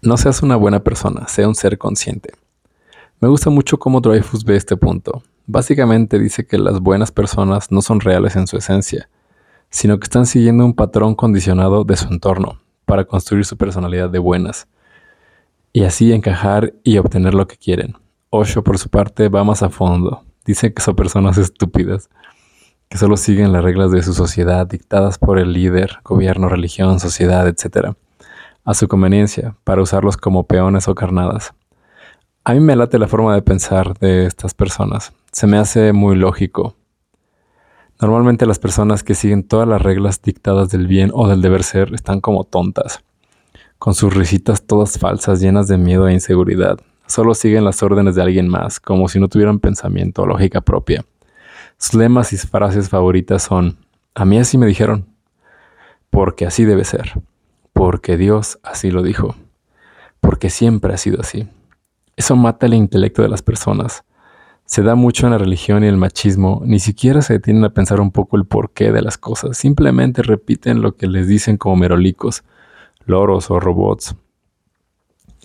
No seas una buena persona, sea un ser consciente. Me gusta mucho cómo Dreyfus ve este punto. Básicamente dice que las buenas personas no son reales en su esencia, sino que están siguiendo un patrón condicionado de su entorno para construir su personalidad de buenas y así encajar y obtener lo que quieren. Osho, por su parte, va más a fondo. Dice que son personas estúpidas, que solo siguen las reglas de su sociedad dictadas por el líder, gobierno, religión, sociedad, etc a su conveniencia para usarlos como peones o carnadas. A mí me late la forma de pensar de estas personas. Se me hace muy lógico. Normalmente las personas que siguen todas las reglas dictadas del bien o del deber ser están como tontas, con sus risitas todas falsas, llenas de miedo e inseguridad. Solo siguen las órdenes de alguien más, como si no tuvieran pensamiento o lógica propia. Sus lemas y frases favoritas son, a mí así me dijeron, porque así debe ser porque Dios así lo dijo, porque siempre ha sido así. Eso mata el intelecto de las personas. Se da mucho en la religión y el machismo, ni siquiera se detienen a pensar un poco el porqué de las cosas, simplemente repiten lo que les dicen como merolicos, loros o robots.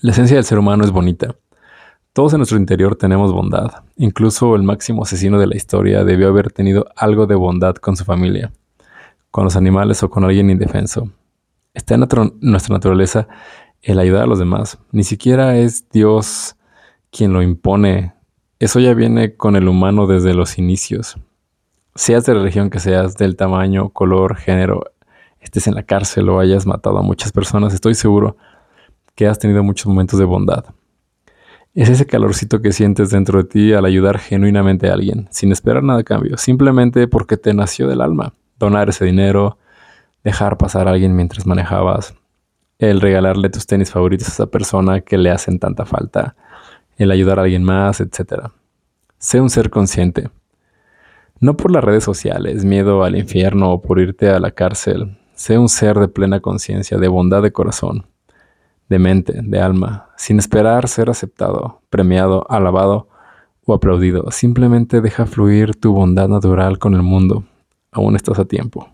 La esencia del ser humano es bonita. Todos en nuestro interior tenemos bondad. Incluso el máximo asesino de la historia debió haber tenido algo de bondad con su familia, con los animales o con alguien indefenso. Está en nuestra naturaleza el ayudar a los demás. Ni siquiera es Dios quien lo impone. Eso ya viene con el humano desde los inicios. Seas de religión que seas, del tamaño, color, género, estés en la cárcel o hayas matado a muchas personas, estoy seguro que has tenido muchos momentos de bondad. Es ese calorcito que sientes dentro de ti al ayudar genuinamente a alguien, sin esperar nada a cambio, simplemente porque te nació del alma. Donar ese dinero, dejar pasar a alguien mientras manejabas, el regalarle tus tenis favoritos a esa persona que le hacen tanta falta, el ayudar a alguien más, etc. Sé un ser consciente. No por las redes sociales, miedo al infierno o por irte a la cárcel. Sé un ser de plena conciencia, de bondad de corazón, de mente, de alma, sin esperar ser aceptado, premiado, alabado o aplaudido. Simplemente deja fluir tu bondad natural con el mundo. Aún estás a tiempo.